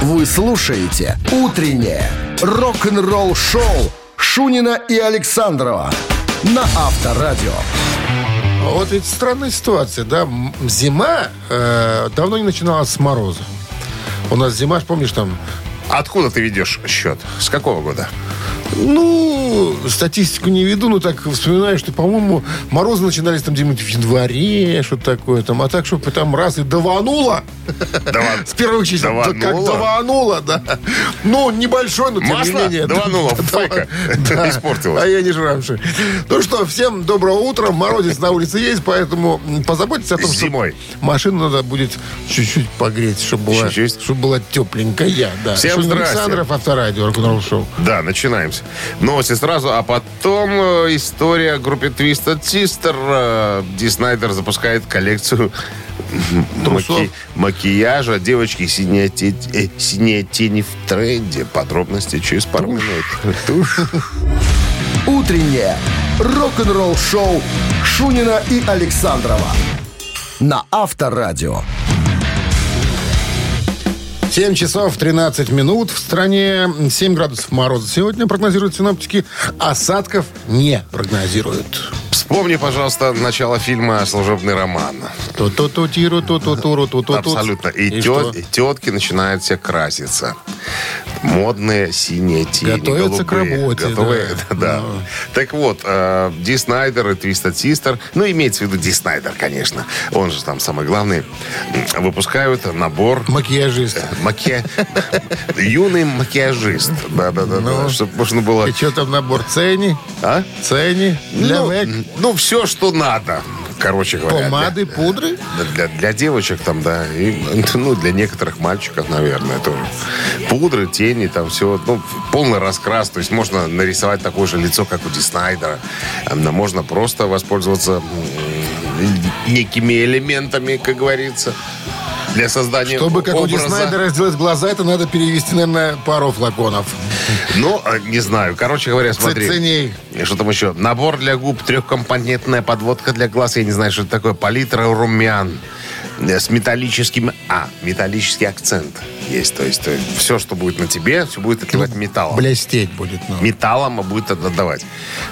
Вы слушаете «Утреннее рок-н-ролл-шоу» Шунина и Александрова на Авторадио. Вот ведь странная ситуация, да? Зима э, давно не начиналась с мороза. У нас зима, помнишь, там Откуда ты ведешь счет? С какого года? Ну, статистику не веду, но так вспоминаю, что, по-моему, морозы начинались там где-нибудь в январе, что-то такое там. А так, чтобы там раз и давануло. Даван- С первых чисел. Да Как Давануло? давануло, да. Ну, небольшой, но тем Масло не менее. давануло, Да, фейка. да. Испортилось. А я не жрамши. Ну что, всем доброго утра. Морозец на улице есть, поэтому позаботьтесь о том, что Зимой. машину надо будет чуть-чуть погреть, чтобы была, чтобы была тепленькая. Да. Всем. Александров, авторадио, рок-н-ролл шоу. Да, начинаемся. Новости сразу, а потом э, история о группе Twisted Sister. Э, Ди Снайдер запускает коллекцию маки- макияжа. Девочки, синяя, те- э, синяя тени в тренде. Подробности через пару минут. Тушь. «Утреннее рок-н-ролл-шоу» Шунина и Александрова на Авторадио. 7 часов 13 минут. В стране 7 градусов мороза. Сегодня прогнозируют синоптики. Осадков не прогнозируют. Вспомни, пожалуйста, начало фильма «Служебный роман». ту ту ту тиру ту ту туру ту ту Абсолютно. И, тет- что? и тетки начинают все краситься. Модные синие тени. Готовятся к голубые. работе, Готовы- да. да. Так вот, э, Ди Снайдер и Твистед Систер, ну, имеется в виду Ди Снайдер, конечно. Он же там самый главный. Выпускают набор Макияжист. Маки... Юный макияжист. Да-да-да. Чтобы можно было... И что там набор? Цени? А? Цени? Для? Ну, все, что надо. Короче говоря. Помады, пудры? Для, для, для девочек там, да. И, ну, для некоторых мальчиков, наверное, тоже. Пудры, тени, там все. Ну, полный раскрас. То есть можно нарисовать такое же лицо, как у Ди Снайдера. А, Можно просто воспользоваться некими элементами, как говорится, для создания Чтобы, как у образа. Снайдера, сделать глаза, это надо перевести, наверное, пару флаконов. Ну, а, не знаю. Короче говоря, смотри. Ценей. И Что там еще? Набор для губ, трехкомпонентная подводка для глаз. Я не знаю, что это такое. Палитра румян э, с металлическим... А, металлический акцент есть. То есть, все, что будет на тебе, все будет отливать металлом. Блестеть будет. Ну. Металлом будет отдавать.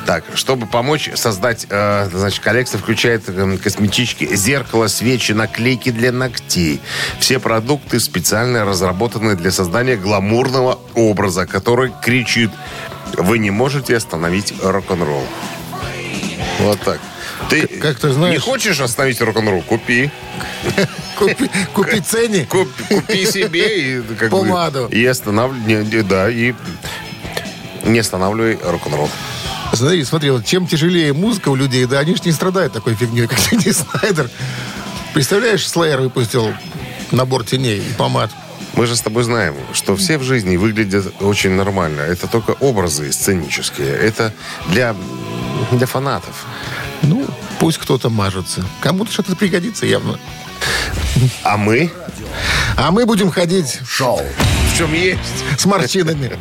Так, чтобы помочь создать, э, значит, коллекция включает э, косметички, зеркало, свечи, наклейки для ногтей. Все продукты специально разработаны для создания гламурного образа, который кричит «Вы не можете остановить рок-н-ролл». Вот так. Ты как ты знаешь- не хочешь остановить рок-н-ролл? Купи. Купи, купи цени. Куп- купи себе и как бы, Помаду. и останавливай, да, и не останавливай рок-н-ролл. Смотри, смотри, вот чем тяжелее музыка у людей, да, они же не страдают такой фигней, как Ди Снайдер. Представляешь, Слеер выпустил набор теней и помад. Мы же с тобой знаем, что все в жизни выглядят очень нормально. Это только образы сценические. Это для, для фанатов. Ну, пусть кто-то мажется. Кому-то что-то пригодится явно. А мы А мы будем ходить Шоу. В чем есть. с морщинами.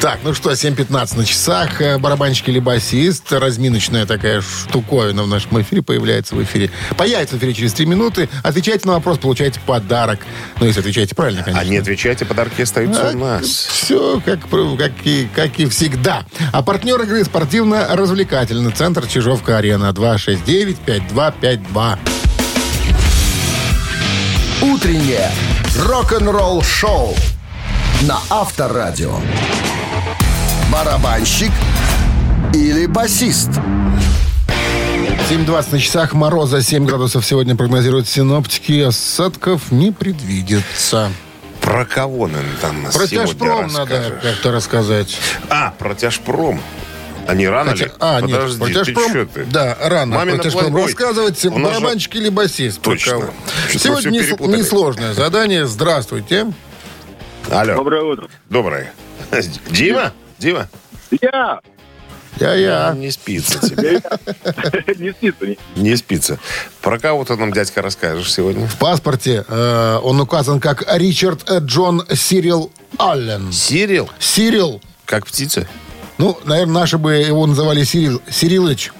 Так, ну что, 7.15 на часах. Э, Барабанщик или басист. Разминочная такая штуковина в нашем эфире появляется в эфире. Появится в эфире через 3 минуты. Отвечайте на вопрос, получаете подарок. Ну, если отвечаете правильно, конечно. А не отвечайте, подарки остаются у нас. Все как, как, и, как и всегда. А партнер игры спортивно-развлекательный центр Чижовка-Арена 269-5252. «Утреннее рок-н-ролл-шоу» на Авторадио. Барабанщик или басист? 7.20 на часах. Мороза 7 градусов сегодня прогнозируют синоптики. Осадков не предвидится. Про кого нам там Про сегодня тяжпром надо как-то рассказать. А, про тяжпром. А не рано Хотя- ли? а, нет, Подожди, про ты ты? да, рано. Мамина про тяжпром плойбой. рассказывать, У нас же- барабанщик или басист. Точно. Сегодня перепутали. несложное задание. Здравствуйте. Алло. Доброе утро. Доброе. Дима? Дима? Я! Я-я. Не спится тебе. Не спится. не- Не спится. Про кого ты нам, дядька, расскажешь сегодня? В паспорте э, он указан как Ричард Джон Сирил Аллен. Сирил? Сирил. Как птица? Ну, наверное, наши бы его называли Сирил, Сирилыч.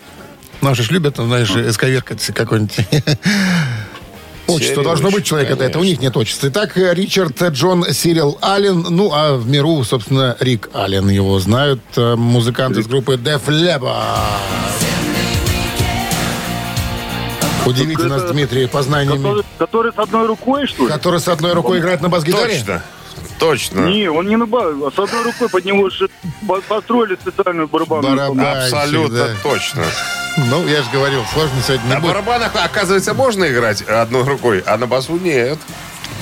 Наши ж любят, знаешь, эсковеркать какой-нибудь. Отчество Серый должно быть человека, да, это у них нет отчества. Итак, Ричард Джон Сирил Аллен, ну, а в миру, собственно, Рик Аллен его знают, э, музыкант из группы Def Leppard. Удивите нас, Это- Дмитрий, познаниями. Который, который с одной рукой, что ли? Который с одной рукой играет на бас-гитаре? Точно. Точно. Не, он не на ба- а с одной рукой под него же по- построили специальную барабанную Барабан. установку. Абсолютно да. точно. Ну, я же говорил, сложно сегодня не На будет. барабанах, оказывается, можно играть одной рукой, а на басу нет.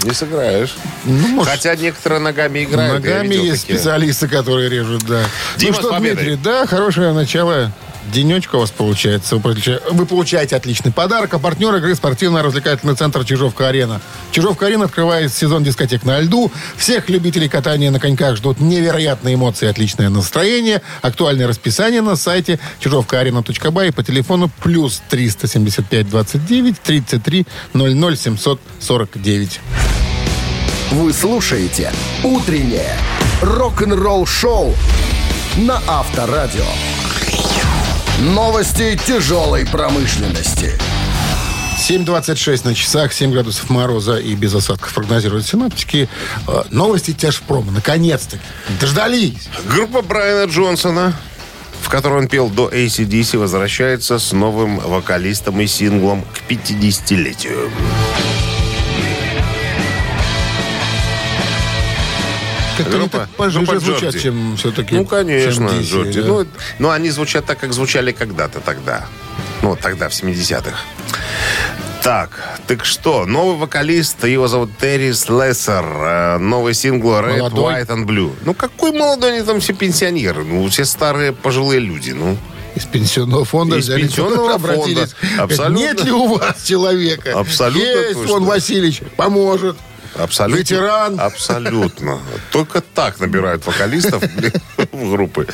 Не сыграешь. Ну, может, Хотя некоторые ногами играют. Ногами есть такие. специалисты, которые режут, да. Дима, ну что. Дмитрий, да, хорошее начало. Денечка у вас получается. Вы получа- Вы получаете отличный подарок. А партнер игры спортивно-развлекательный центр «Чижовка-арена». «Чижовка-арена» открывает сезон дискотек на льду. Всех любителей катания на коньках ждут невероятные эмоции и отличное настроение. Актуальное расписание на сайте чижовкаарена.бай и по телефону плюс 375 29 33 00 749. Вы слушаете «Утреннее рок-н-ролл-шоу» на Авторадио. Новости тяжелой промышленности. 7.26 на часах, 7 градусов мороза и без осадков прогнозируют синаптики. Э, Новости тяжпрома. Наконец-таки. Дождались. Группа Брайана Джонсона, в которой он пел до ACDC, возвращается с новым вокалистом и синглом к 50-летию. Как-то они Группа- так пожиже звучат, Джорди. чем все-таки... Ну, конечно, Джорди. да. Ну, ну, они звучат так, как звучали когда-то тогда. Ну, тогда, в 70-х. Так, так что, новый вокалист, его зовут Терри Слессер, э, новый сингл Red, Молодой. White and Blue. Ну, какой молодой, они там все пенсионеры, ну, все старые пожилые люди, ну. Из пенсионного фонда Из взяли, пенсионного фонда. Абсолютно. Нет ли у вас человека? Абсолютно Есть, точно. вон Васильевич, поможет. Абсолютно. Ветеран. Абсолютно. Только так набирают вокалистов в группы.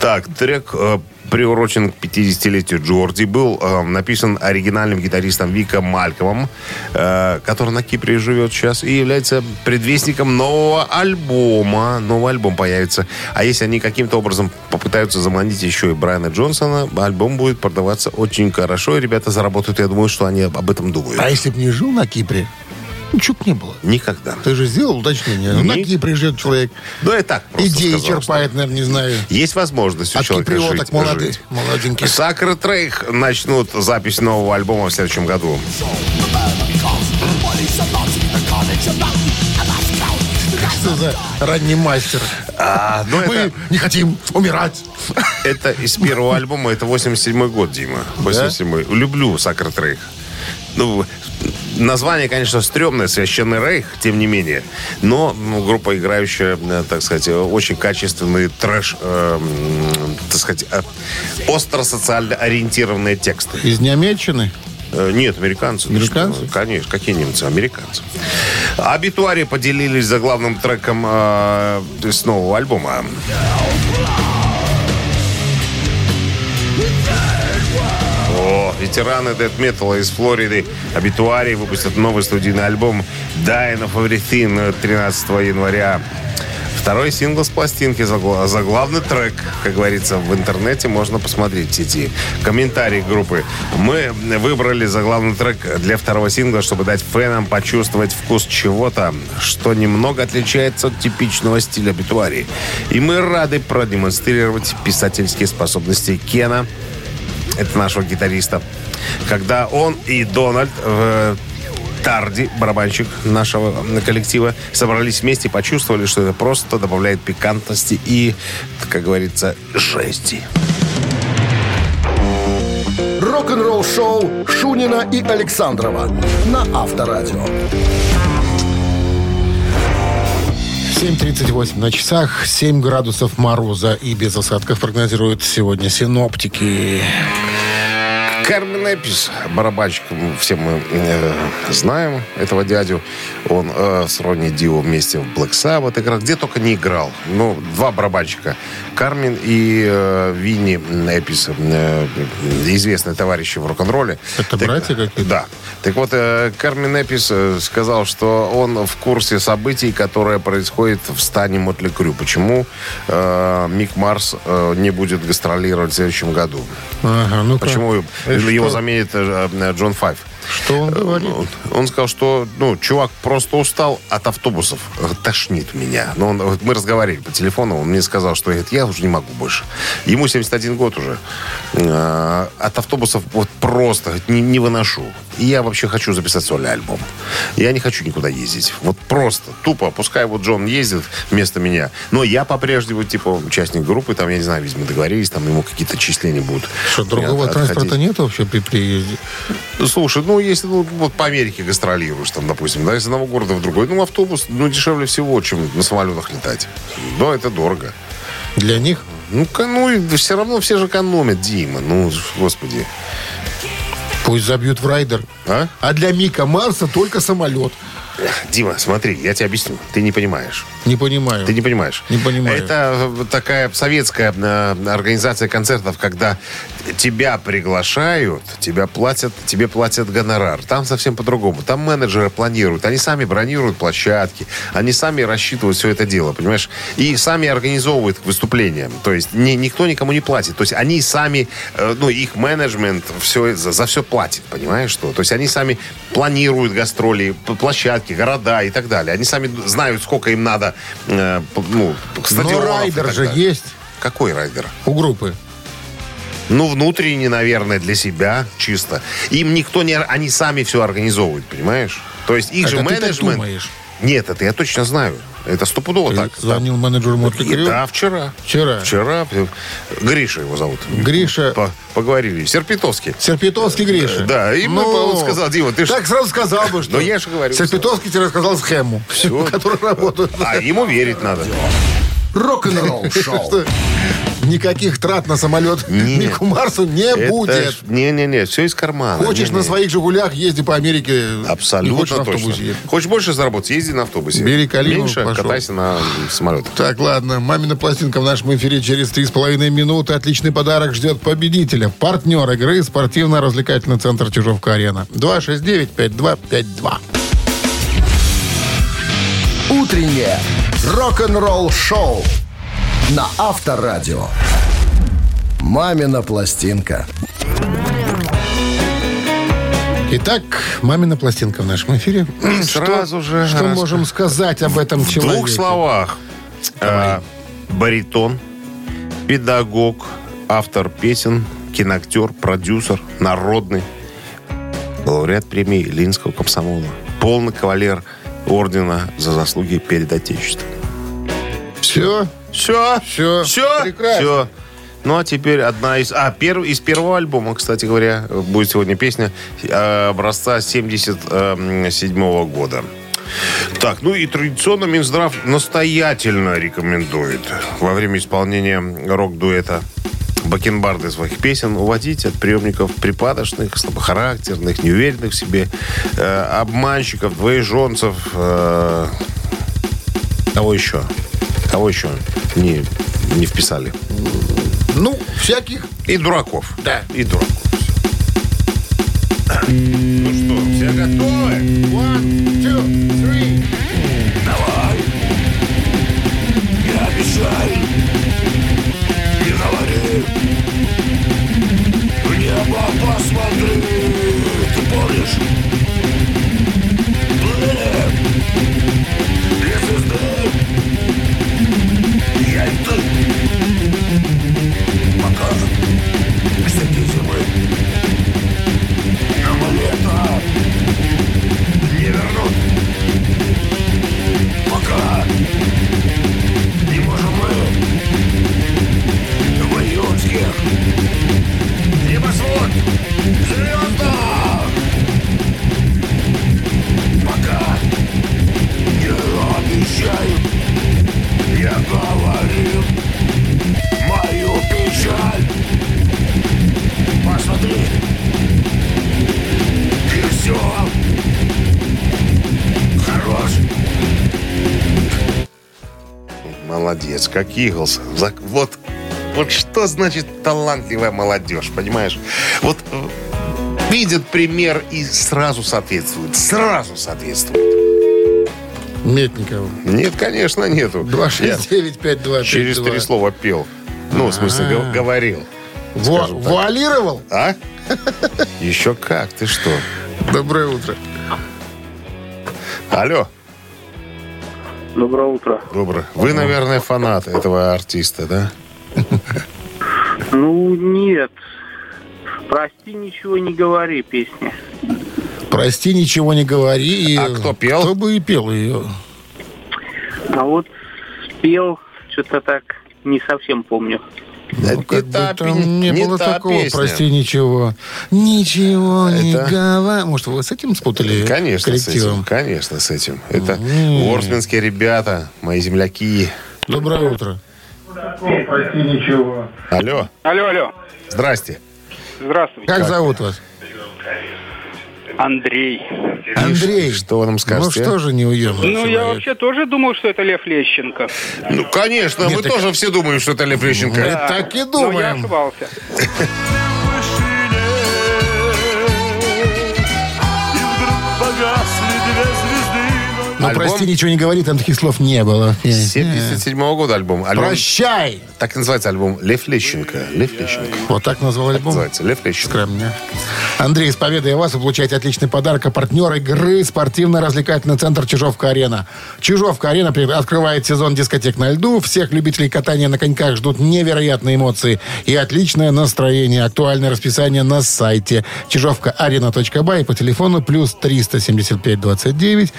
Так, трек э, приурочен к 50-летию Джорди. Был э, написан оригинальным гитаристом Вика Малькомом, э, который на Кипре живет сейчас, и является предвестником нового альбома. Новый альбом появится. А если они каким-то образом попытаются заманить еще и Брайана Джонсона, альбом будет продаваться очень хорошо, и ребята заработают. Я думаю, что они об этом думают. А если бы не жил на Кипре, ничего не было. Никогда. Ты же сделал уточнение. На Ни- Кипре живет человек. Ну, и так Идеи сказал, что- черпает, наверное, не знаю. Есть возможность у От человека жить, молодых, жить. молоденьких. Сакр Трейх начнут запись нового альбома в следующем году. Что за ранний мастер? А, ну, Мы это, не хотим умирать. это из первого альбома, это 87 год, Дима. 87 Люблю Сакр Трейх. Ну, название, конечно, стрёмное, «Священный рейх», тем не менее. Но ну, группа, играющая, э, так сказать, э, очень качественный трэш, э, так сказать, э, остро-социально ориентированные тексты. Из Немеччины? Э, Нет, американцы. Ты Американцы? что? Конечно. Какие немцы? Американцы. Абитуари поделились за главным треком э, с нового альбома. Ветераны дэт металла из Флориды Абитуари выпустят новый студийный альбом Dying of Everything 13 января. Второй сингл с пластинки, загла- заглавный трек, как говорится, в интернете можно посмотреть в сети. Комментарий группы. Мы выбрали заглавный трек для второго сингла, чтобы дать фенам почувствовать вкус чего-то, что немного отличается от типичного стиля битуари. И мы рады продемонстрировать писательские способности Кена, это нашего гитариста, когда он и Дональд э, Тарди, барабанщик нашего коллектива, собрались вместе и почувствовали, что это просто добавляет пикантности и, как говорится, жести. Рок-н-ролл-шоу Шунина и Александрова на Авторадио. 7.38 на часах, 7 градусов мороза и без осадков прогнозируют сегодня синоптики. Кармен Эпис, барабанщик, все мы э, знаем этого дядю. Он э, с Ронни Дио вместе в Black Sabbath играл. Где только не играл. Ну, два барабанщика. Кармен и э, Винни Эпис, э, известные товарищи в рок-н-ролле. Это Так, братья какие-то? Да. Так вот, э, Кармен Эпис э, сказал, что он в курсе событий, которые происходят в стане Мотли Крю. Почему э, Мик Марс э, не будет гастролировать в следующем году? Ага, ну Почему И его заменит э, э, Джон Файв? Что он говорит? Он, он сказал, что, ну, чувак просто устал от автобусов. Тошнит меня. Но он, вот мы разговаривали по телефону, он мне сказал, что говорит, я уже не могу больше. Ему 71 год уже. А, от автобусов вот просто говорит, не, не выношу. И я вообще хочу записать сольный альбом. Я не хочу никуда ездить. Вот просто, тупо. Пускай вот Джон ездит вместо меня. Но я по-прежнему, типа, участник группы, там, я не знаю, видимо, договорились, там ему какие-то числения будут. Что, другого От- транспорта нет вообще при приезде? Ну, Слушай, ну, если ну, вот по Америке гастролируешь, там, допустим, да, из одного города в другой, ну, автобус, ну, дешевле всего, чем на самолетах летать. Но это дорого. Для них? Ну, ну, все равно все же экономят, Дима. Ну, господи. Пусть забьют в райдер. А? А для Мика Марса только самолет. Дима, смотри, я тебе объясню. Ты не понимаешь. Не понимаю. Ты не понимаешь. Не понимаю. Это такая советская э, организация концертов, когда тебя приглашают, тебя платят, тебе платят гонорар. Там совсем по-другому. Там менеджеры планируют. Они сами бронируют площадки. Они сами рассчитывают все это дело, понимаешь? И сами организовывают выступления. То есть ни- никто никому не платит. То есть они сами, э, ну, их менеджмент все, за, за все платит, понимаешь что? То есть они сами планируют гастроли, п- площадки, города и так далее. Они сами знают, сколько им надо, э, ну, Но стадионов и райдер же далее. есть Какой райдер? у группы. Ну, внутренний, наверное, для себя чисто. Им никто не... Они сами все организовывают, понимаешь? То есть их Это же ты так менеджмент... думаешь? Нет, это я точно знаю. Это стопудово Ты так. звонил менеджеру Мотли И- Да, вчера. Вчера. Вчера. Гриша его зовут. Гриша. По- поговорили. Серпитовский. Серпитовский Гриша. Да, и мы- он сказал, Дима, ты ж- Так сразу сказал бы, что... Ну, я же говорю, Серпитовский тебе рассказал схему, Всё. которые работают. А ему верить надо. Рок-н-ролл шоу. Никаких трат на самолет Нет. Мику Марсу не Это будет. ж- Не-не-не, все из кармана. Хочешь Не-не. на своих «Жигулях» езди по Америке. не хочешь Абсолютно на точно. автобусе ехать. Хочешь больше заработать, езди на автобусе. Бери Калину, Меньше пошел. катайся на самолетах. Так, ладно. Мамина пластинка в нашем эфире через три с половиной минуты. Отличный подарок ждет победителя. Партнер игры спортивно-развлекательный центр Чижовка-Арена. 269-5252. Утреннее рок-н-ролл шоу на Авторадио. Мамина пластинка. Итак, мамина пластинка в нашем эфире. Сразу что, же Что раз- можем сказать об этом В человеке? двух словах. А, баритон, педагог, автор песен, киноактер, продюсер, народный, лауреат премии Ленинского комсомола, полный кавалер ордена за заслуги перед Отечеством. Все? Все, Всё. все, Прекрасно. все. Ну, а теперь одна из... А, перв, из первого альбома, кстати говоря, будет сегодня песня э, образца 77 года. Так, ну и традиционно Минздрав настоятельно рекомендует во время исполнения рок-дуэта бакенбарды своих песен уводить от приемников припадочных, слабохарактерных, неуверенных в себе, э, обманщиков, двоеженцев, э, кого еще? Кого еще не, не вписали? Ну, всяких. И дураков. Да. И дураков. Ну что, все готовы? One, two, three. Не обещай, не говори. В небо посмотри, ты помнишь? Блин, две звезды. Обещаю, я говорил мою печаль. Посмотри, и все. Хорош. Молодец, как Иглс. Вот, вот что значит талантливая молодежь, понимаешь? Вот э, видят пример и сразу соответствуют. Сразу соответствуют. Метникова. Нет, конечно, нету. Я 269-5252. через три слова пел. Ну, в смысле, го- говорил. Во-. Вуалировал? А? Еще как, ты что? Доброе утро. Алло, Доброе утро. доброе. Вы, наверное, фанат этого артиста, да? Ну, нет. Прости, ничего не говори, песня. Прости, ничего не говори. И А кто пел? Кто бы и пел ее? А вот спел, что-то так, не совсем помню. Ну, не как бы та там не, не было та такого, песня. прости, ничего. Ничего не Это- говори. Может, вы с этим спутали Конечно, с этим. коллективом? Конечно, с этим. Это М. ворсменские ребята, мои земляки. Доброе утро. Прости, ничего. Алло, Алло, алло. здрасте. Здравствуйте. Как, зовут вас? Андрей. Андрей. что вы нам скажете, Ну а? что же неуемный Ну, я человек? вообще тоже думал, что это Лев Лещенко. Ну, конечно, мы так- тоже все думаем, что это Лев Лещенко. Мы так и Но я думаем. ошибался. Ну, Альбом? прости, ничего не говори, там таких слов не было. 77 года альбом. альбом. Прощай! Так называется альбом Лев Лещенко. Лев Лещенко. Вот так назвал альбом? Называется Лев Лещенко. Скромня. Андрей, с победой вас вы получаете отличный подарок. А партнер игры спортивно-развлекательный центр «Чижовка-арена». «Чижовка-арена» открывает сезон дискотек на льду. Всех любителей катания на коньках ждут невероятные эмоции и отличное настроение. Актуальное расписание на сайте чижовка-арена.бай по телефону плюс 375 29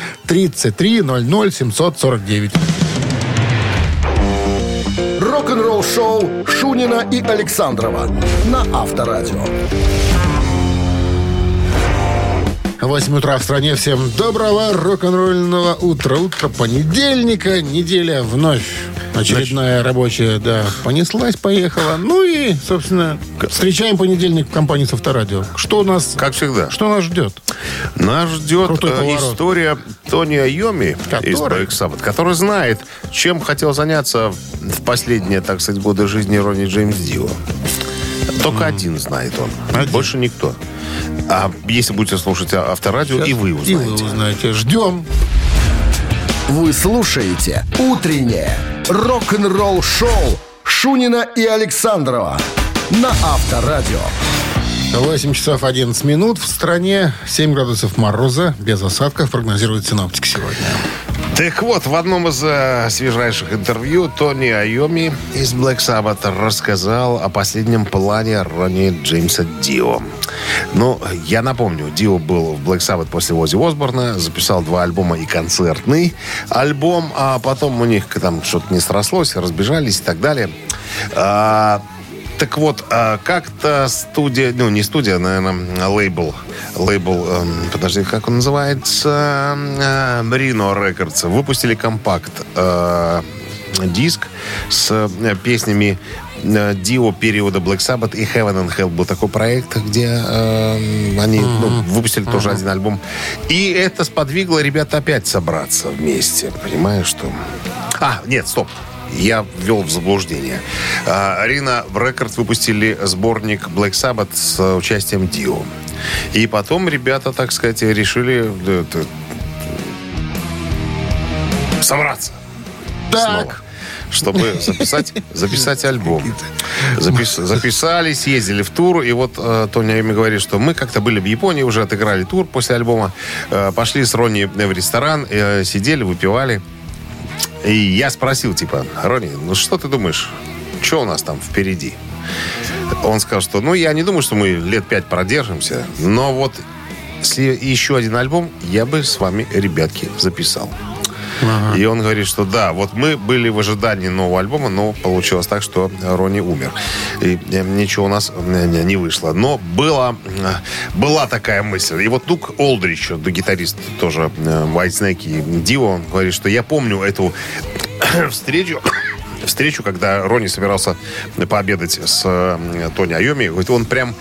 33 00 749. Рок-н-ролл шоу Шунина и Александрова на Авторадио. 8 утра в стране. Всем доброго рок-н-ролльного утра. Утро понедельника. Неделя вновь очередная рабочая, да, понеслась, поехала. Ну и, собственно, встречаем понедельник в компании с Авторадио. Что у нас, Как всегда. что нас ждет? Нас ждет э, история Тони Айоми Который? из Black Sabbath, который знает, чем хотел заняться в последние, так сказать, годы жизни Ронни Джеймс Дио. Только один знает он. Один. Больше никто. А если будете слушать а- авторадио, и вы И узнаете. вы узнаете. Ждем. Вы слушаете «Утреннее рок-н-ролл-шоу» Шунина и Александрова на Авторадио. 8 часов 11 минут. В стране 7 градусов мороза. Без осадков прогнозирует синоптик сегодня. Так вот, в одном из э, свежайших интервью Тони Айоми из Black Sabbath рассказал о последнем плане Ронни Джеймса Дио. Ну, я напомню, Дио был в Black Sabbath после Ози Осборна, записал два альбома и концертный альбом, а потом у них там что-то не срослось, разбежались и так далее. А, так вот, а, как-то студия, ну, не студия, наверное, лейбл, лейбл, эм, подожди, как он называется, э, Reno Records, выпустили компакт, э, диск с э, песнями Дио периода Black Sabbath и Heaven and Hell был такой проект, где э, они ну, выпустили тоже один альбом. И это сподвигло ребят опять собраться вместе. Понимаешь, что... А, нет, стоп. Я ввел в заблуждение. А, Рина в Рекорд выпустили сборник Black Sabbath с э, участием Дио. И потом ребята, так сказать, решили э, собраться снова, Так. чтобы записать, записать альбом. Запис- записали, съездили в тур, и вот э, Тони Айоми говорит, что мы как-то были в Японии, уже отыграли тур после альбома, э, пошли с Ронни в ресторан, э, сидели, выпивали. И я спросил, типа, Ронни, ну что ты думаешь, что у нас там впереди? Он сказал, что, ну, я не думаю, что мы лет пять продержимся, но вот если еще один альбом, я бы с вами, ребятки, записал. И он говорит, что да, вот мы были в ожидании нового альбома, но получилось так, что Ронни умер. И э, ничего у нас э, не вышло. Но была, э, была такая мысль. И вот Дук Олдрич, гитарист тоже э, White Snake и он говорит, что я помню эту встречу, встречу, когда Ронни собирался пообедать с Тони Айоми. Говорит, он прям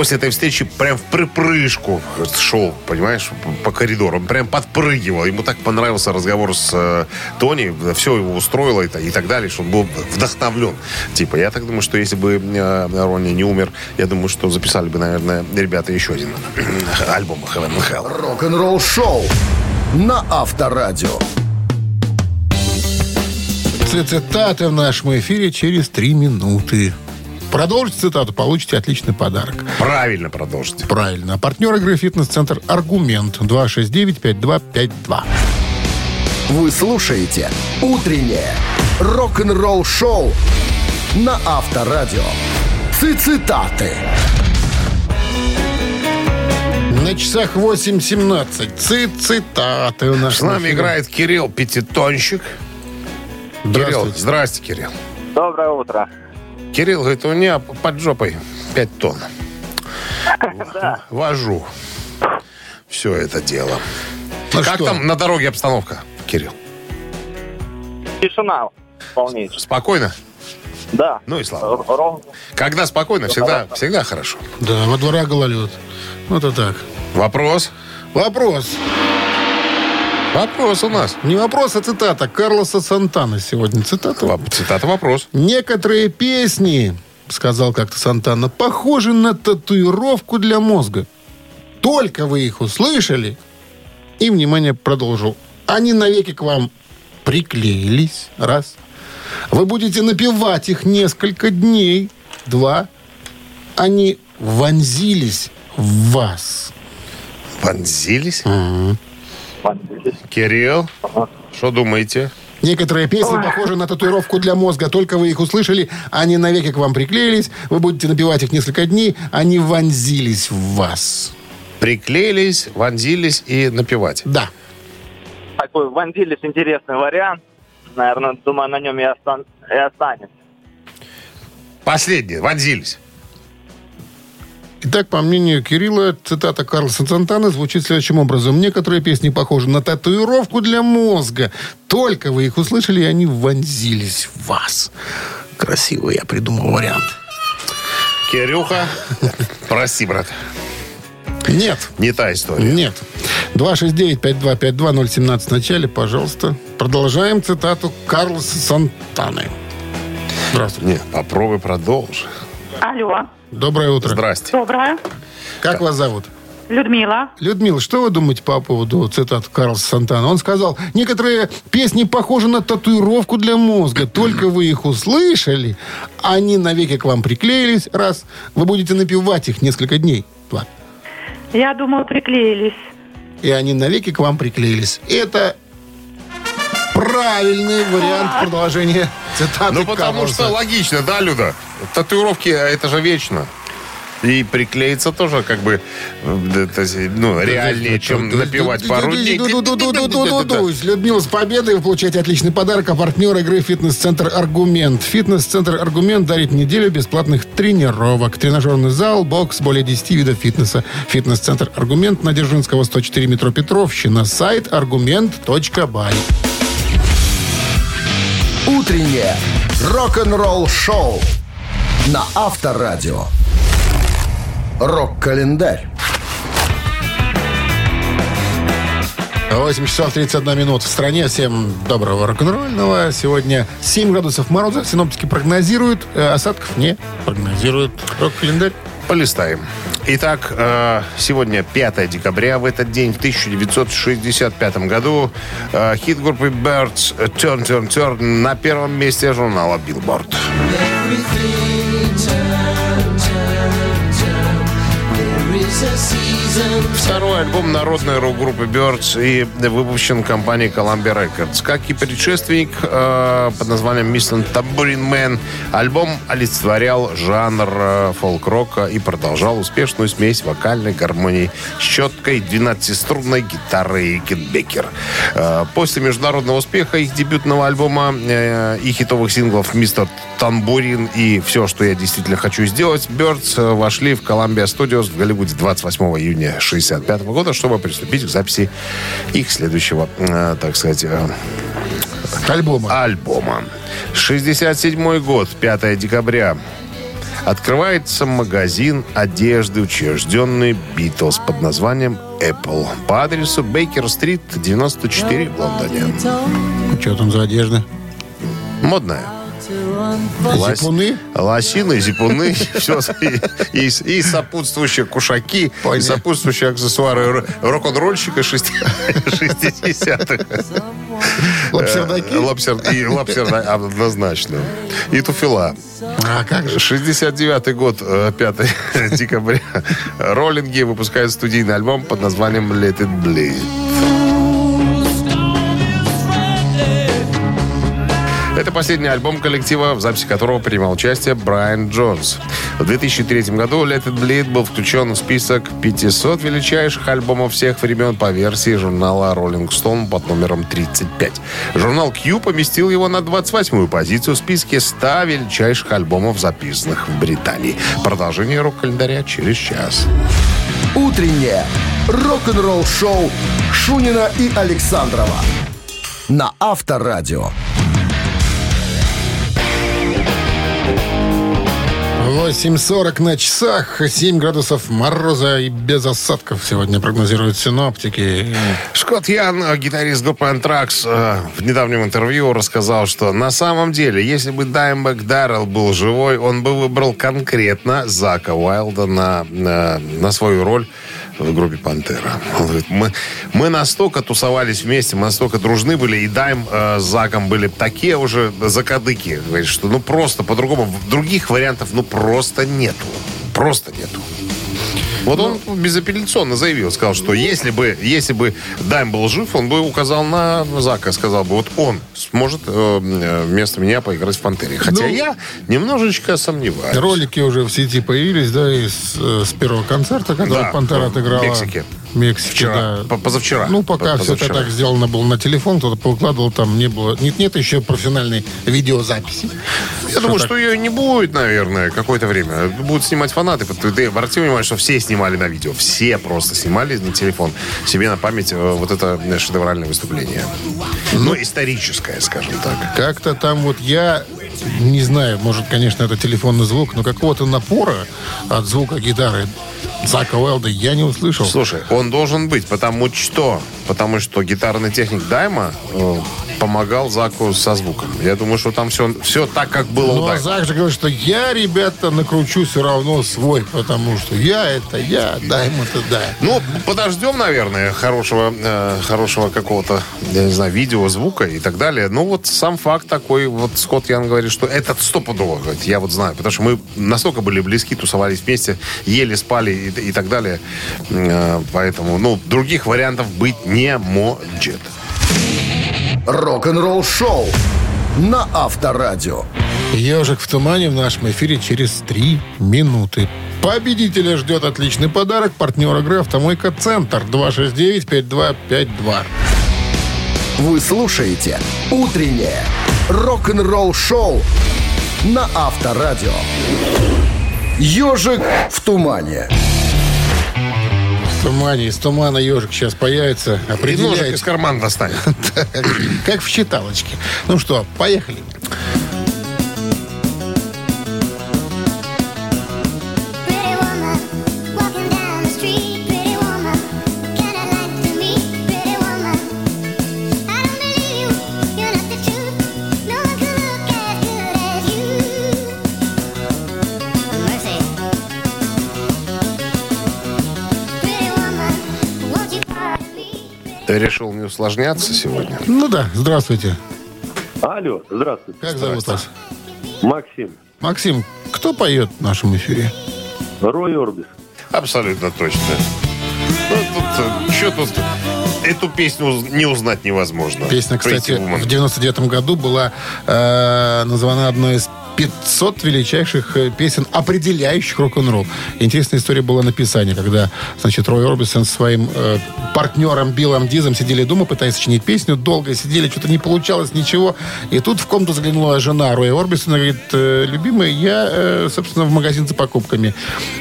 после этой встречи прям в припрыжку шел, понимаешь, по- коридору. Он прям подпрыгивал. Ему так понравился разговор с э, Тони. Все его устроило и, и так далее, что он был вдохновлен. Типа, я так думаю, что если бы э, Ронни не умер, я думаю, что записали бы, наверное, ребята еще один альбом Heaven and Hell. Рок-н-ролл-шоу на Авторадио. Цитаты в нашем эфире через 3 минуты. Продолжите цитату, получите отличный подарок. Правильно продолжите. Правильно. Партнер игры «Фитнес-центр Аргумент» 269-5252. Вы слушаете «Утреннее рок-н-ролл-шоу» на Авторадио. Цитаты. На часах 8.17. Цит цитаты у нас. С нами играет Кирилл Пятитонщик. Кирилл, Здравствуйте. здрасте, Кирилл. Доброе утро. Кирилл говорит, у меня под жопой 5 тонн. Вожу. Все это дело. Ну как что? там на дороге обстановка, Кирилл? Тишина полнейшая. Спокойно? Да. Ну и слава. богу. Ровно. Когда спокойно, всегда, всегда хорошо. Да, во двора гололед. Вот это так. Вопрос? Вопрос. Вопрос у нас. Не вопрос, а цитата. Карлоса Сантана сегодня. Цитата. Воп- Цитата вопрос. Некоторые песни, сказал как-то Сантана, похожи на татуировку для мозга. Только вы их услышали, и, внимание, продолжил. Они навеки к вам приклеились, раз. Вы будете напевать их несколько дней, два. Они вонзились в вас. Вонзились? Кирилл, что думаете? Некоторые песни похожи на татуировку для мозга. Только вы их услышали, они навеки к вам приклеились. Вы будете напевать их несколько дней. Они вонзились в вас. Приклеились, вонзились и напевать. Да. Такой вонзились интересный вариант. Наверное, думаю, на нем и, остан... и останется. Последнее, вонзились. Итак, по мнению Кирилла, цитата Карлса Сантана звучит следующим образом. Некоторые песни похожи на татуировку для мозга. Только вы их услышали, и они вонзились в вас. Красиво я придумал вариант. Кирюха, прости, брат. Нет. Не та история. Нет. 269-5252-017 в начале, пожалуйста. Продолжаем цитату Карлса Сантаны. Здравствуйте. Не, попробуй продолжи. Алло, Доброе утро. Здрасте. доброе. Как вас зовут? Людмила. Людмила, что вы думаете по поводу цитат Карлса Сантана? Он сказал, некоторые песни похожи на татуировку для мозга. Только вы их услышали, они навеки к вам приклеились. Раз. Вы будете напевать их несколько дней. Два. Я думаю, приклеились. И они навеки к вам приклеились. Это правильный вариант продолжения цитаты Ну, потому Карлса. что логично, да, Люда? Татуировки, а это же вечно. И приклеиться тоже как бы это, ну, реальнее, чем напевать пару дней. Людмила, с победой вы получаете отличный подарок. А партнер игры «Фитнес-центр Аргумент». «Фитнес-центр Аргумент» дарит неделю бесплатных тренировок. Тренажерный зал, бокс, более 10 видов фитнеса. «Фитнес-центр Аргумент» на Дзержинского, 104 метро Петровщина. Сайт аргумент.бай. Утреннее рок-н-ролл-шоу на Авторадио. Рок-календарь. 8 часов 31 минут в стране. Всем доброго рок-н-ролльного. Сегодня 7 градусов мороза. Синоптики прогнозируют. э, Осадков не прогнозируют. Рок-календарь. Полистаем. Итак, э, сегодня 5 декабря. В этот день, в 1965 году, э, хит группы Birds Turn, Turn, Turn на первом месте журнала Billboard. turn, turn, turn. There is a sea. Второй альбом народной рок-группы Birds и выпущен компанией Columbia Records. Как и предшественник э, под названием Mr. Tambourine Man, альбом олицетворял жанр э, фолк-рока и продолжал успешную смесь вокальной гармонии с четкой 12-струнной гитары и китбекер. Э, после международного успеха их дебютного альбома э, и хитовых синглов «Мистер Тамбурин» и «Все, что я действительно хочу сделать», Birds э, вошли в Columbia Studios в Голливуде 28 июня 1965 года, чтобы приступить к записи их следующего, э, так сказать, э, Альбома. альбома. 67 год, 5 декабря. Открывается магазин одежды, учрежденный Битлз под названием Apple по адресу Бейкер-стрит, 94 в Лондоне. Что там за одежда? Модная. Зипуны? Лосины, зипуны, все, и, и- и сопутствующие кушаки, и Понятно. сопутствующие аксессуары ро- рок-н-ролльщика 60-х. Лапсердаки? Э, лапсер- И лапсерда- однозначно. И туфела. А как же? 69 год, э, 5 декабря. Роллинги выпускают студийный альбом под названием Let It Bleed. Это последний альбом коллектива, в записи которого принимал участие Брайан Джонс. В 2003 году Let It Bleed был включен в список 500 величайших альбомов всех времен по версии журнала Rolling Stone под номером 35. Журнал Q поместил его на 28-ю позицию в списке 100 величайших альбомов, записанных в Британии. Продолжение рок-календаря через час. Утреннее рок-н-ролл-шоу Шунина и Александрова на Авторадио. 8.40 на часах, 7 градусов мороза и без осадков сегодня прогнозируют синоптики. Скотт Ян, гитарист группы Anthrax, э, в недавнем интервью рассказал, что на самом деле, если бы Даймбек Даррелл был живой, он бы выбрал конкретно Зака Уайлда на, на, на свою роль в группе «Пантера». Он говорит, мы, мы настолько тусовались вместе, мы настолько дружны были, и Дайм э, с Заком были такие уже закадыки, говорит, что ну просто по-другому, других вариантов ну просто нету. Просто нету. Вот он безапелляционно заявил, сказал, что если бы, если бы Дайм был жив, он бы указал на Зака, сказал бы, вот он сможет э, вместо меня поиграть в «Пантере». Хотя Ну, я немножечко сомневаюсь. Ролики уже в сети появились, да, из, э, с первого концерта, который Да, Пантера отыграла. В Мексике, Вчера. да. По- позавчера. Ну, пока По- все это позавчера. так сделано было на телефон, кто-то повыкладывал, там не было. Нет, нет еще профессиональной видеозаписи. Я думаю, что ее не будет, наверное, какое-то время. Будут снимать фанаты. Ты, ты обрати внимание, что все снимали на видео. Все просто снимали на телефон себе на память э, вот это э, шедевральное выступление. Ну, историческое, скажем так. Как-то там вот я не знаю, может, конечно, это телефонный звук, но какого-то напора от звука гитары Зака Уэлда я не услышал. Слушай, он должен быть, потому что, потому что гитарный техник Дайма э, помогал Заку со звуком. Я думаю, что там все, все так, как было у Ну, а Дайма. Зак же говорит, что я, ребята, накручу все равно свой, потому что я это я, дай ему это да. Ну, подождем, наверное, хорошего, э, хорошего какого-то, я не знаю, видео, звука и так далее. Ну, вот сам факт такой, вот Скотт Ян говорит, что этот стопудово, говорит, я вот знаю, потому что мы настолько были близки, тусовались вместе, ели, спали и, и так далее. Э, поэтому, ну, других вариантов быть не может. Рок-н-ролл шоу на Авторадио. Ежик в тумане в нашем эфире через три минуты. Победителя ждет отличный подарок. Партнер игры «Автомойка Центр» 269-5252. Вы слушаете «Утреннее рок-н-ролл шоу» на Авторадио. «Ежик в тумане». В тумане, из тумана ежик сейчас появится. И ножик из кармана достанет. как в считалочке. Ну что, поехали. Pretty решил не усложняться сегодня? Ну да, здравствуйте. Алло, здравствуйте. Как зовут вас? Максим, Максим, кто поет в нашем эфире? Рой Орбис. Абсолютно точно. Ну, тут, что тут? Эту песню не узнать невозможно. Песня, кстати, в 99 году была э, названа одной из 500 величайших э, песен, определяющих рок-н-ролл. Интересная история была написания, когда, значит, Рой Орбисон со своим э, партнером Биллом Дизом сидели дома, пытаясь сочинить песню, долго сидели, что-то не получалось, ничего. И тут в комнату заглянула жена Роя Орбисона, говорит, «Э, любимый, я, э, собственно, в магазин за покупками.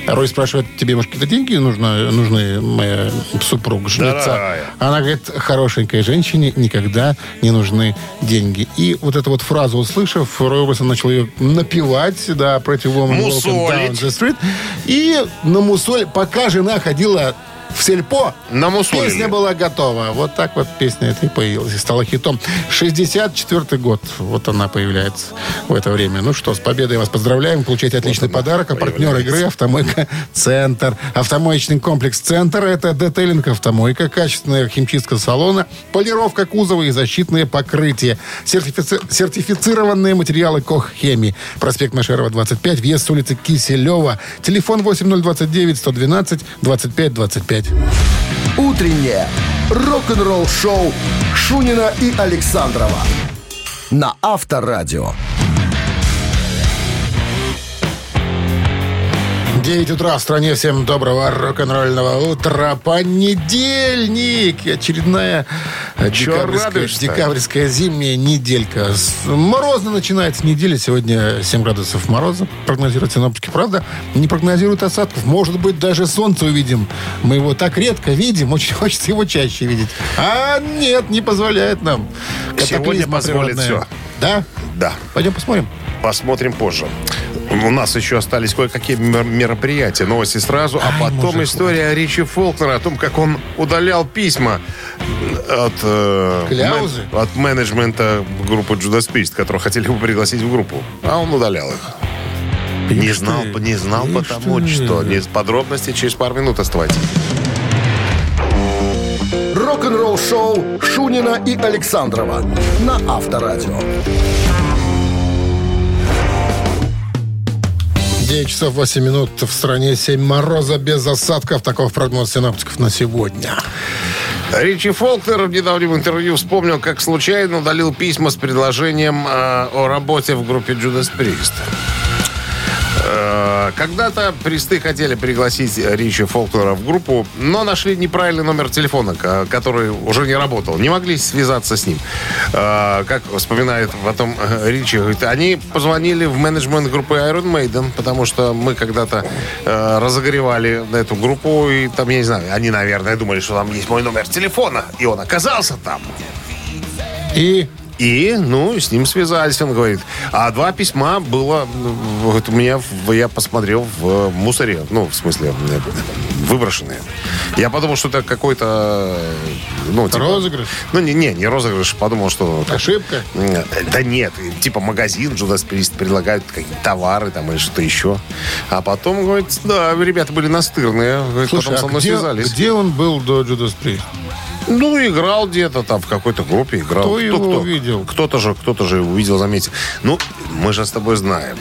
Рой спрашивает, тебе, может, какие-то деньги нужно, нужны, моя супруга? Дорогая. Она говорит, хорошенькой женщине никогда не нужны деньги. И вот эту вот фразу услышав, Рой Орбисон начал ее напевать, да, против Woman Walking. Down the Street. И на мусоль, пока жена ходила в сельпо, Намусолили. песня была готова. Вот так вот песня эта и появилась и стала хитом. 64-й год, вот она появляется в это время. Ну что, с победой вас поздравляем. Получайте отличный она подарок. А партнер игры «Автомойка Центр». Автомоечный комплекс «Центр» — это детейлинг «Автомойка», качественная химчистка салона, полировка кузова и защитные покрытия. Сертифици- Сертифицированные материалы «Кох Хеми». Проспект Машерова, 25, въезд с улицы Киселева. Телефон 8029-112-25-25. Утреннее рок-н-ролл-шоу Шунина и Александрова на Авторадио. 9 утра в стране. Всем доброго рок-н-ролльного утра. Понедельник. Очередная Чё декабрьская, зимняя неделька. Морозно начинается неделя. Сегодня 7 градусов мороза. Прогнозируют синоптики. Правда, не прогнозируют осадков. Может быть, даже солнце увидим. Мы его так редко видим. Очень хочется его чаще видеть. А нет, не позволяет нам. Сегодня позволит всё. Да? Да. Пойдем посмотрим. Посмотрим позже. У нас еще остались кое-какие мер- мероприятия. Новости сразу, а Ай, потом мужик. история Ричи Фолкнера о том, как он удалял письма от, э, мен- от менеджмента группы Judas Priest, которого хотели бы пригласить в группу. А он удалял их. Не Ишь знал, не знал ишь потому ты. что. Не подробности через пару минут оставайтесь. Рок-н-ролл-шоу Шунина и Александрова на Авторадио. 9 часов 8 минут в стране 7 мороза без осадков. Таков прогноз синаптиков на сегодня. Ричи Фолкнер в недавнем интервью вспомнил, как случайно удалил письма с предложением э, о работе в группе Judas Priest. Э, Когда-то Присты хотели пригласить Ричи Фолкнера в группу, но нашли неправильный номер телефона, ко- который уже не работал. Не могли связаться с ним. Э, Как вспоминает потом э, Ричи, говорит, они позвонили в менеджмент группы Iron Maiden, потому что мы когда-то разогревали эту группу, и там, я не знаю, они, наверное, думали, что там есть мой номер телефона, и он оказался там. И И, ну, с ним связались, он говорит. А два письма было, ну, вот у меня, я посмотрел в мусоре, ну, в смысле, выброшенные. Я подумал, что это какой-то, ну, типа... Розыгрыш? Ну, не, не, не розыгрыш, подумал, что... ошибка. Да нет, типа магазин Judas Priest предлагают какие-то товары там или что-то еще. А потом, говорит, да, ребята были настырные. Говорит, Слушай, потом а со мной где, связались. где он был до Judas Priest? Ну, играл где-то там в какой-то группе, играл. Кто его увидел? Кто-то же, кто-то же его увидел, заметил. Ну, мы же с тобой знаем.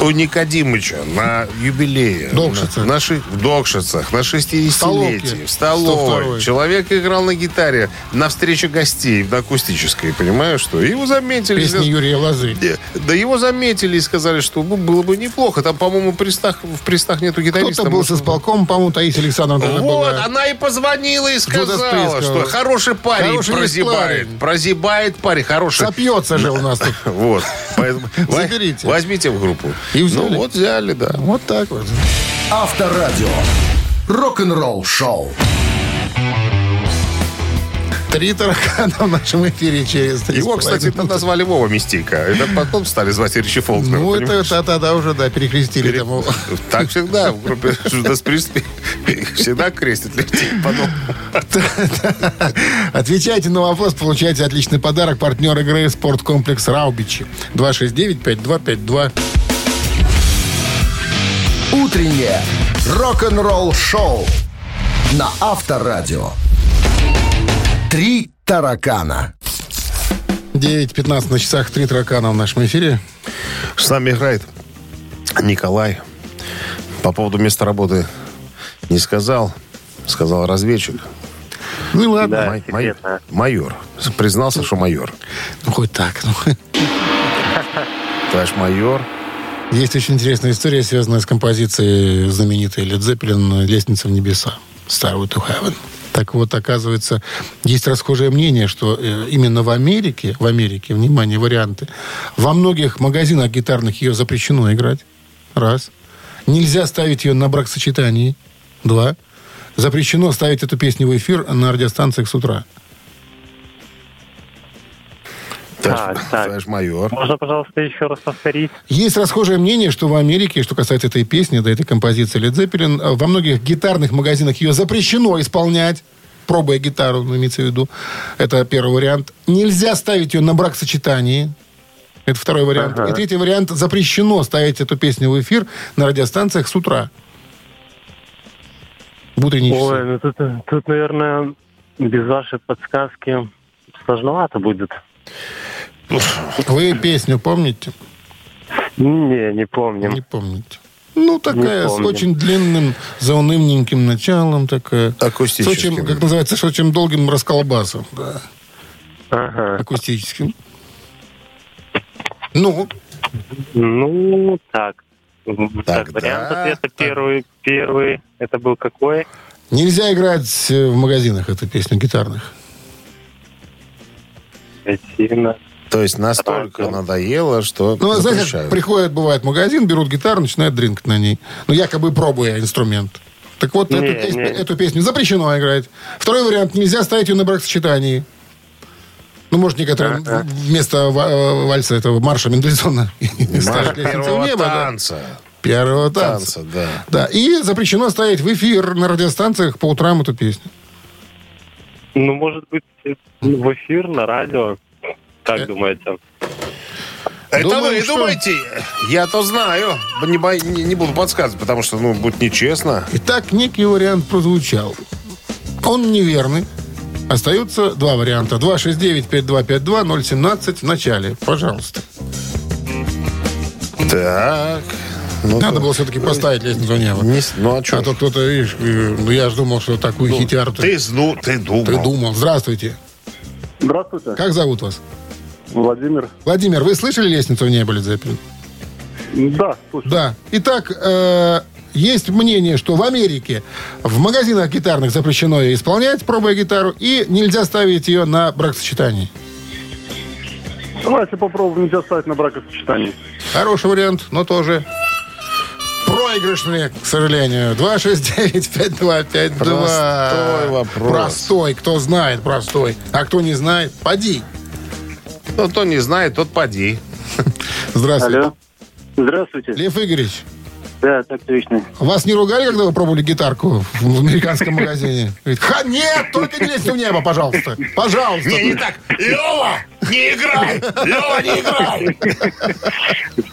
У Никодимыча на юбилее. Докшице. На, на ши- в Докшицах, на 60-летии. Столовке. В столовой. 102-й. Человек играл на гитаре на встрече гостей, на акустической, понимаешь, что? Его заметили. Песни Юрия Лозы. Э, Да его заметили и сказали, что ну, было бы неплохо. Там, по-моему, в престах нету гитариста. Кто-то был с Может, исполком, по-моему, Таисия Александровна вот, была. она и позвонила и сказала, что хороший парень Хороший прозябает. парень. Прозябает парень, хороший. Сопьется же у нас тут. Вот. Заберите. Возьмите в группу. И взяли. Ну вот взяли, да. Вот так вот. Авторадио. Рок-н-ролл-шоу. Три таракана в нашем эфире через три Его, кстати, минуты. назвали Вова Мистика. Это потом стали звать Ричи Фолкнер. Ну, это, это тогда уже, да, перекрестили Пере- тому. Так всегда в группе Judas Priest всегда крестят людей потом. Отвечайте на вопрос, получайте отличный подарок. Партнер игры «Спорткомплекс Раубичи». 269-5252. Утреннее рок-н-ролл-шоу на Авторадио. Три таракана. 9.15 на часах. Три таракана в нашем эфире. С нами играет Николай. По поводу места работы не сказал. Сказал разведчик. Ну и ладно. Да, Май- май- майор. Признался, что майор. Ну, хоть так. ну. Товарищ майор. Есть очень интересная история, связанная с композицией знаменитой Led Zeppelin «Лестница в небеса». Starway to Heaven. Так вот, оказывается, есть расхожее мнение, что э, именно в Америке, в Америке, внимание, варианты, во многих магазинах гитарных ее запрещено играть. Раз. Нельзя ставить ее на бракосочетании. Два. Запрещено ставить эту песню в эфир на радиостанциях с утра. Так, так. Товарищ майор. Можно, пожалуйста, еще раз повторить? Есть расхожее мнение, что в Америке, что касается этой песни, да, этой композиции Led Zeppelin, э, во многих гитарных магазинах ее запрещено исполнять, пробуя гитару, ну, имеется в виду. Это первый вариант. Нельзя ставить ее на бракосочетании. Это второй вариант. Ага. И третий вариант. Запрещено ставить эту песню в эфир на радиостанциях с утра. В утренние часы. Ой, ну тут, тут, наверное, без вашей подсказки сложновато будет. Вы песню помните? Не, не помним. Не помните. Ну, такая, с помню. очень длинным, заунывненьким началом, такая. С Акустическим. очень, как называется, с очень долгим расколбасом, да, Ага. акустическим. Ну, Ну, так. Так, Тогда вариант ответа так. первый. Первый. Это был какой? нельзя играть в магазинах эту песню гитарных. Сильно. То есть настолько Так. надоело, что Ну, знаете, как запрещают. приходят, бывает, в магазин, берут гитару, начинают дринкать на ней. Ну, якобы пробуя инструмент. Так вот, Не, эту, песню, не. эту песню запрещено играть. Второй вариант, нельзя ставить ее на бракосочетании. Ну, может, некоторые Ага. вместо ва- э, вальса этого марша Мендельсона Марш ставят «Лестницу в первого небо», да. танца. Первого танца. Танца, да. Да, и запрещено ставить в эфир на радиостанциях по утрам эту песню. Ну, может быть, в эфир, на радио. Как думаете? Это Думаю, вы что- думаете? Я-то знаю. Не, бо- не- не буду подсказывать, потому что, ну, будет нечестно. Итак, некий вариант прозвучал. Он неверный. Остаются два варианта. 269-5252-017 в начале. Пожалуйста. Так. Ну, Надо было все-таки поставить лестницу в небо. не ну, а что? А то кто-то, видишь, э, ну я же думал, что такую хитяру ты, Ты, зну, ты думал. ты думал. Здравствуйте. Здравствуйте. Как зовут вас? Владимир. Владимир, вы слышали лестницу в небо, Zeppelin? Да, слушай. Да. Итак, э, есть мнение, что в Америке в магазинах гитарных запрещено ее исполнять, пробуя гитару, и нельзя ставить ее на бракосочетании. Давайте попробуем нельзя ставить на бракосочетание. Хороший вариант, но тоже проигрышный, к сожалению. 269-5252. Простой вопрос. Простой. Кто знает, простой. А кто не знает, поди. Ну, кто не знает, тот поди. Здравствуйте. Алло. Здравствуйте. Лев Игоревич, Да, так точно. вас не ругали, когда вы пробовали гитарку в американском магазине? Говорит, Ха, нет, только не лезьте в небо, пожалуйста. Пожалуйста. так. Лева, не играй! Лева, не играй!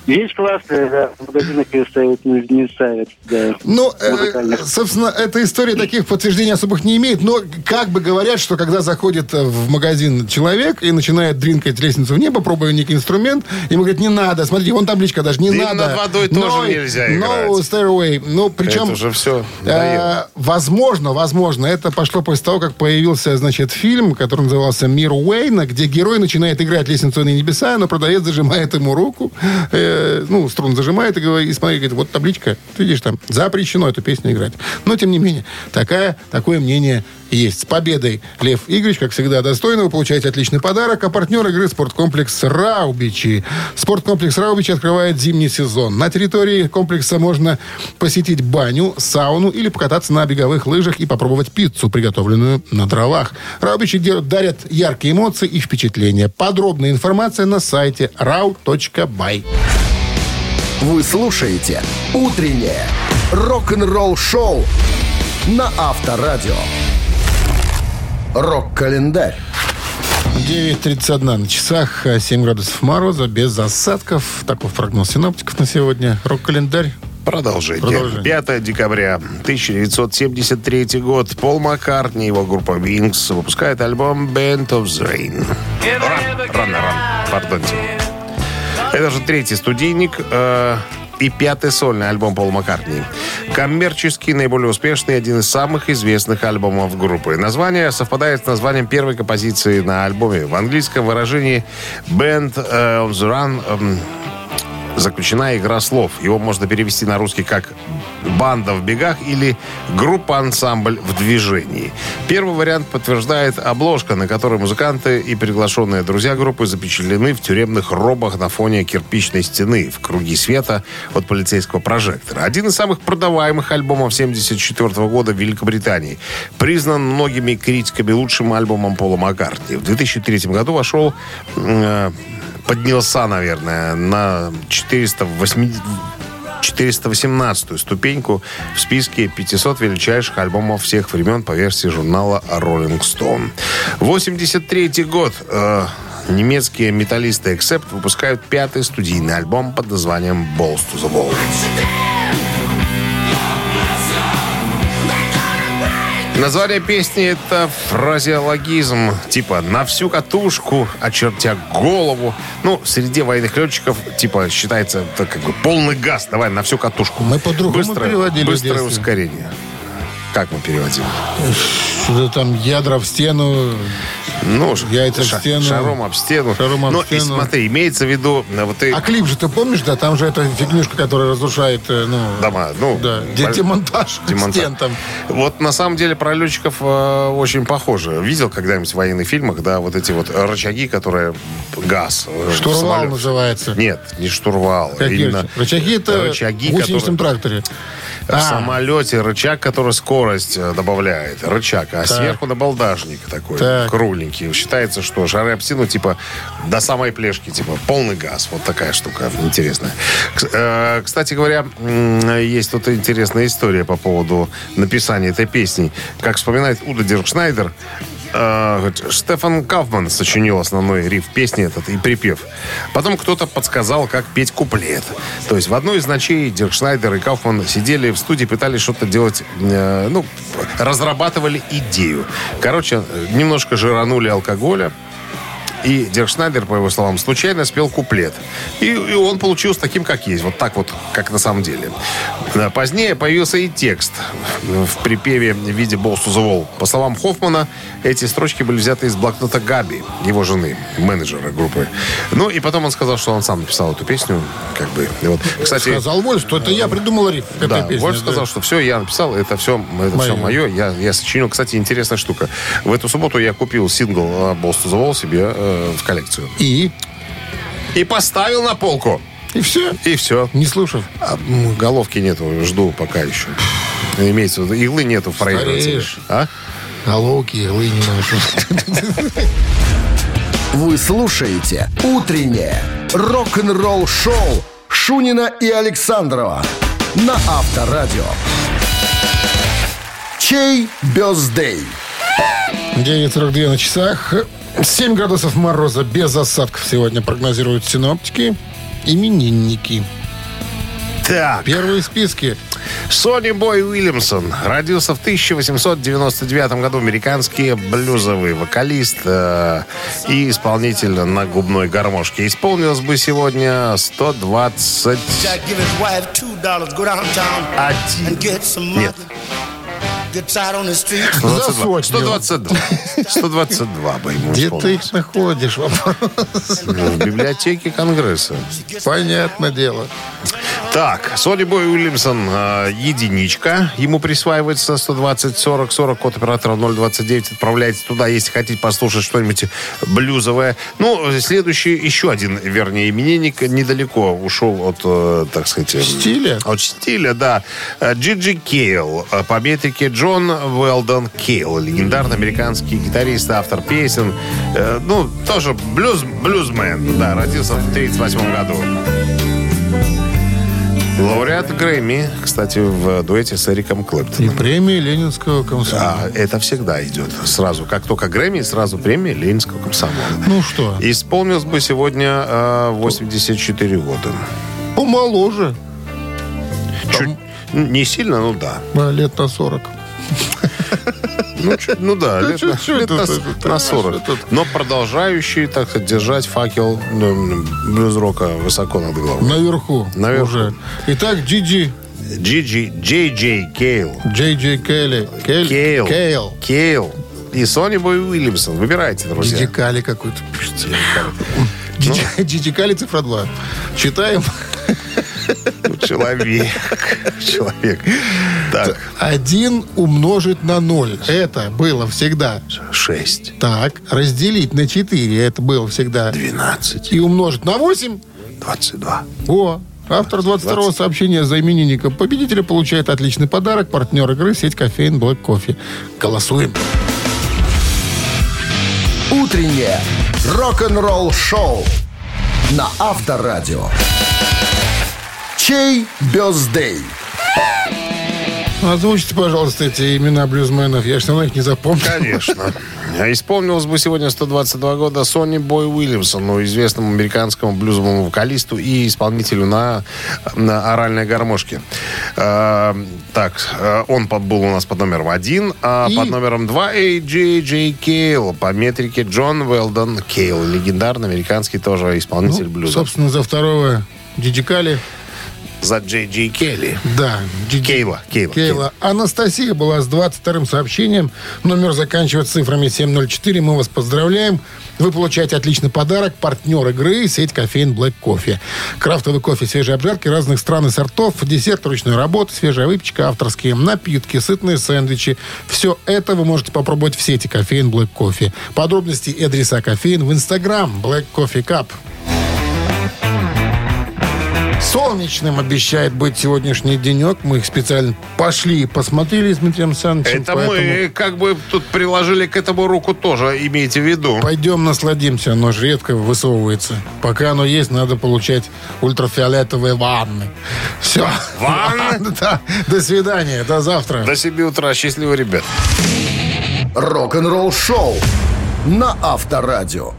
Есть классная, да, в магазинах ее ставят, не, не ставят, да. Ну, э, Музыкальных. собственно, эта история таких подтверждений особых не имеет, но как бы говорят, что когда заходит э, в магазин человек и начинает дринкать лестницу в небо, пробуя некий инструмент, ему говорят, не надо, смотрите, вон табличка даже, не Да им надо. над водой тоже No- нельзя No stairway. Ну, причем... Это уже все. Э, возможно, возможно, это пошло после того, как появился, значит, фильм, который назывался «Мир Уэйна», где герой начинает играть лестницу на небеса, но продавец зажимает ему руку, э, ну, струн зажимает и, говорит, и смотри, говорит, вот табличка, ты видишь там, запрещено эту песню играть. Но, тем не менее, такая, такое мнение есть. С победой, Лев Игоревич, как всегда, достойно. Вы получаете отличный подарок. А партнер игры спорткомплекс «Раубичи». Спорткомплекс «Раубичи» открывает зимний сезон. На территории комплекса можно посетить баню, сауну или покататься на беговых лыжах и попробовать пиццу, приготовленную на дровах. «Раубичи» дарят яркие эмоции и впечатления. Подробная информация на сайте rau.by. Вы слушаете «Утреннее рок-н-ролл-шоу» на Авторадио. Рок-календарь. 9.31 на часах, э, 7 градусов мороза, без осадков. Такой прогноз синоптиков на сегодня. Рок-календарь. Продолжение. Продолжение. 5 декабря 1973 год. Пол Маккартни и его группа Wings выпускает альбом Band of the Rain. Ран, рано, рано, пардонте. Это же третий студийник э, и пятый сольный альбом Пола Маккартни. Коммерчески наиболее успешный один из самых известных альбомов группы. Название совпадает с названием первой композиции на альбоме. В английском выражении Band э, on the Run эм, заключена игра слов. Его можно перевести на русский как банда в бегах или группа-ансамбль в движении. Первый вариант подтверждает обложка, на которой музыканты и приглашенные друзья группы запечатлены в тюремных робах на фоне кирпичной стены в круги света от полицейского прожектора. Один из самых продаваемых альбомов 1974 года в Великобритании. Признан многими критиками лучшим альбомом Пола Маккартни. В 2003 году вошел э, поднялся, наверное, на 480 418 ступеньку в списке 500 величайших альбомов всех времен по версии журнала Rolling Stone. 83 год. Э, немецкие металлисты Accept выпускают пятый студийный альбом под названием Balls to the Wall. Название песни — это фразеологизм, типа «на всю катушку, очертя голову». Ну, среди военных летчиков, типа, считается это как бы полный газ, давай на всю катушку. Мы по-другому Быстрое- переводили Быстрое ускорение. Как мы переводим? Что-то там ядра в стену. Ну, Яйца в ша- стену. Шаром об стену. Шаром об ну, и стену. смотри, имеется в виду, э, вот ты... А клип же ты помнишь, да? Там же эта фигнюшка, которая разрушает, э, ну... Дома, ну, Да, боль- де- демонтаж, демонтаж. стен там. Вот на самом деле про летчиков э, очень похоже. Видел когда-нибудь в военных фильмах, да, вот эти вот рычаги, которые газ. э, в Штурвал самолет. называется. Нет, не штурвал. Какие Именно рычаги? Рычаги это рычаги, в гусеничном которые- тракторе. В А. самолете рычаг, который скорость э, добавляет. Рычаг. А сверху набалдашник такой, Так. кругленький. Считается, что шары об стену, типа, до самой плешки, типа, полный газ. Вот такая штука интересная. Э, Кстати говоря, есть тут интересная история по поводу написания этой песни. Как вспоминает Уда Диркшнайдер, э, Штефан Кауфман сочинил основной риф песни этот и припев. Потом кто-то подсказал, как петь куплет. То есть в одной из ночей Дирк Шнайдер и Кауфман сидели в студии, пытались что-то делать, э, ну, разрабатывали идею. Короче, немножко жиранули алкоголя. И Дирк Шнайдер, по его словам, случайно спел куплет. И, и он получился таким, как есть. Вот так вот, как на самом деле. Э, Позднее появился и текст в припеве в виде «Balls to the Wall». По словам Хоффмана, эти строчки были взяты из блокнота Габи, его жены, менеджера группы. Ну, и потом он сказал, что он сам написал эту песню. Как бы. И вот, кстати, Сказал Вольф, что это я придумал риф к этой да, песне. Вольф да. сказал, что все, я написал, это все, это все Моё. мое, я, я сочинил. Кстати, интересная штука. В эту субботу я купил сингл э, «Balls to the Wall» себе э, в коллекцию. И? И поставил на полку. И все? И все. Не слушав? А, головки нету, жду пока еще. Имеется в виду, иглы нету в проигрывателе. А? Головки, иглы не ношу. Вы слушаете «Утреннее рок-н-ролл-шоу» Шунина и Александрова на Авторадио. Чей бездей? 9.42 на часах. 7 градусов мороза без осадков сегодня прогнозируют синоптики. Именинники. Так, Первые списки. Сони Бой Уильямсон родился в 1899 году. Американский блюзовый вокалист э, и исполнитель на губной гармошке. Исполнилось бы сегодня 120... Jack give his wife two dollars, go downtown and Один. get some money. Нет. 122. сотню. 122. 122 бы ему Где ты их находишь? Вопрос. Ну, В библиотеке Конгресса. Понятное дело. Так, Сони Бой Уильямсон э, единичка. Ему присваивается 120 40 40 код оператора 029. Отправляйте туда, если хотите послушать что-нибудь блюзовое. Ну, следующий еще один, вернее, именинник недалеко ушел от, э, так сказать... э, Стиля? От стиля, да. Джиджи Кейл. Э, По метрике Джон Уэлдон Кейл. Легендарный американский гитарист, автор песен. Э, Ну, тоже блюз, блюзмен. Да, родился в 1938 году. Лауреат Грэмми, кстати, в дуэте с Эриком И Клэптоном. премии Ленинского комсомола. А, это всегда идет сразу. Как только Грэмми, сразу премия Ленинского комсомола. Ну что, Исполнилось бы сегодня э, 84 года. помоложе. Чуть, не сильно, ну да. Лет на 40. Ну, чуть- ну да, Да лет, на, чуть-чуть лет на это, с- это, на это, 40. это. Но продолжающий, так сказать, держать факел ну, блюз-рока высоко над головой. Наверху. Наверху. Уже. Итак, Джиджи, Джиджи, Джей Джей Кейл. Джей Джей Келли. Кель- Кейл. Кейл. Кейл. И Сони Бой Уильямсон. Выбирайте, друзья. Джиджи Кали какой-то Джиджи Кали цифра 2. Читаем. Ну, Человек. Человек. Так, Один умножить на ноль. Это было всегда. 6, Так, разделить на 4. Это было всегда. 12, И умножить на 8. 22. О, автор 22-го сообщения за именинника победителя получает отличный подарок. Партнер игры сеть кофеин Black Кофе. Голосуем. Утреннее рок-н-ролл-шоу на Авторадио. Чей бездей? Озвучьте, пожалуйста, эти имена блюзменов. Я все равно их не запомню. Конечно. А Исполнилось бы сегодня 122 года Сонни Бой Уильямсону, известному американскому блюзовому вокалисту и исполнителю на, на оральной гармошке. Э, так, э, он под- был у нас под номером один, а И? под номером два Джей Джей Кейл. По метрике Джон Велдон Кейл. Легендарный американский тоже исполнитель Ну, блюза. собственно, за второго Дидикали. За Джей Джей Келли. Да. Кейла. Кейла. Кейла. Анастасия была с 22-м сообщением. Номер заканчивается цифрами 704. Мы вас поздравляем. Вы получаете отличный подарок. Партнер игры – сеть кофеин Black Кофе. Крафтовый кофе, свежие обжарки разных стран и сортов, десерт ручной работы, свежая выпечка, авторские напитки, сытные сэндвичи. Все это вы можете попробовать в сети кофеин Black Кофе. Подробности и адреса кофеин в Инстаграм Black Coffee Cup. Солнечным обещает быть сегодняшний денек. Мы их специально пошли и посмотрели с Дмитрием Александровичем. Это поэтому мы как бы тут приложили к этому руку тоже, имейте в виду. Пойдем насладимся. Оно же редко высовывается. Пока оно есть, надо получать ультрафиолетовые ванны. Все. Ванны? Да. До свидания. До завтра. До 7 утра. Счастливо, ребят. Рок-н-ролл-шоу на Авторадио.